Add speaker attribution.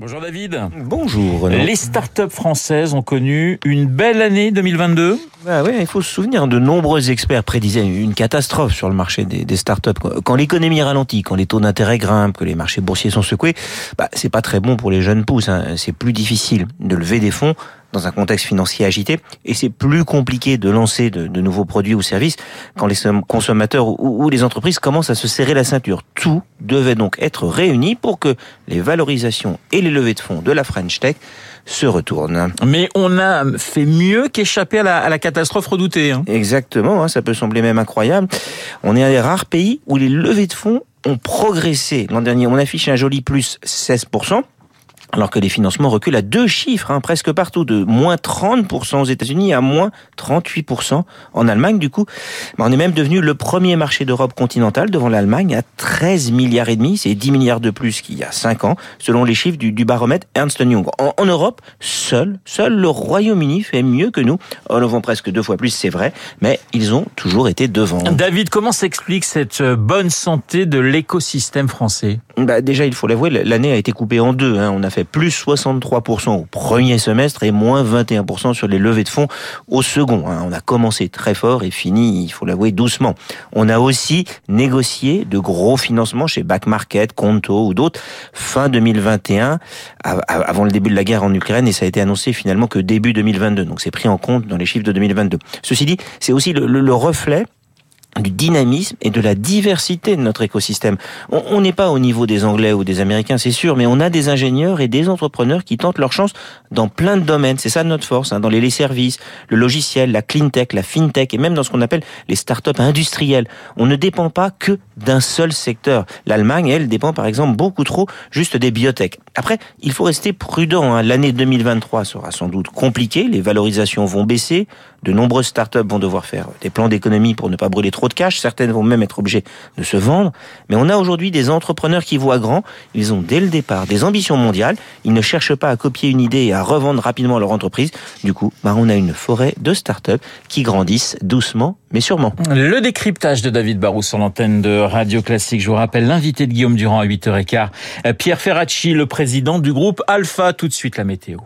Speaker 1: Bonjour David.
Speaker 2: Bonjour. Renaud.
Speaker 1: Les startups françaises ont connu une belle année 2022.
Speaker 2: Ah ouais, il faut se souvenir, de nombreux experts prédisaient une catastrophe sur le marché des, des startups. Quand l'économie ralentit, quand les taux d'intérêt grimpent, que les marchés boursiers sont secoués, bah, c'est pas très bon pour les jeunes pousses. Hein. C'est plus difficile de lever des fonds dans un contexte financier agité et c'est plus compliqué de lancer de, de, nouveaux produits ou services quand les consommateurs ou, ou, les entreprises commencent à se serrer la ceinture. Tout devait donc être réuni pour que les valorisations et les levées de fonds de la French Tech se retournent.
Speaker 1: Mais on a fait mieux qu'échapper à la, à la catastrophe redoutée. Hein.
Speaker 2: Exactement, hein, ça peut sembler même incroyable. On est un des rares pays où les levées de fonds ont progressé. L'an dernier, on affiche un joli plus 16% alors que les financements reculent à deux chiffres, hein, presque partout, de moins 30% aux États-Unis à moins 38% en Allemagne. Du coup, on est même devenu le premier marché d'Europe continentale devant l'Allemagne à 13 milliards et demi. C'est 10 milliards de plus qu'il y a 5 ans, selon les chiffres du, du baromètre Ernst Young. En, en, Europe, seul, seul le Royaume-Uni fait mieux que nous. Oh, nous vend presque deux fois plus, c'est vrai, mais ils ont toujours été devant.
Speaker 1: David, comment s'explique cette bonne santé de l'écosystème français?
Speaker 2: Bah, Déjà, il faut l'avouer, l'année a été coupée en deux. Hein. On a fait plus 63% au premier semestre et moins 21% sur les levées de fonds au second. Hein. On a commencé très fort et fini, il faut l'avouer, doucement. On a aussi négocié de gros financements chez Back Market, Conto ou d'autres fin 2021, avant le début de la guerre en Ukraine, et ça a été annoncé finalement que début 2022. Donc c'est pris en compte dans les chiffres de 2022. Ceci dit, c'est aussi le, le, le reflet du dynamisme et de la diversité de notre écosystème. On n'est pas au niveau des Anglais ou des Américains, c'est sûr, mais on a des ingénieurs et des entrepreneurs qui tentent leur chance dans plein de domaines. C'est ça notre force, hein, dans les, services, le logiciel, la clean tech, la fintech et même dans ce qu'on appelle les startups industrielles. On ne dépend pas que d'un seul secteur. L'Allemagne, elle, dépend par exemple beaucoup trop juste des biotech. Après, il faut rester prudent. Hein. L'année 2023 sera sans doute compliquée, les valorisations vont baisser, de nombreuses startups vont devoir faire des plans d'économie pour ne pas brûler trop de cash. Certaines vont même être obligées de se vendre. Mais on a aujourd'hui des entrepreneurs qui voient grand. Ils ont dès le départ des ambitions mondiales. Ils ne cherchent pas à copier une idée et à revendre rapidement leur entreprise. Du coup, bah, on a une forêt de startups qui grandissent doucement mais sûrement.
Speaker 1: Le décryptage de David Barou sur l'antenne de Radio Classique. Je vous rappelle l'invité de Guillaume Durand à 8h15. Pierre Ferracci, le président du groupe Alpha. Tout de suite la météo.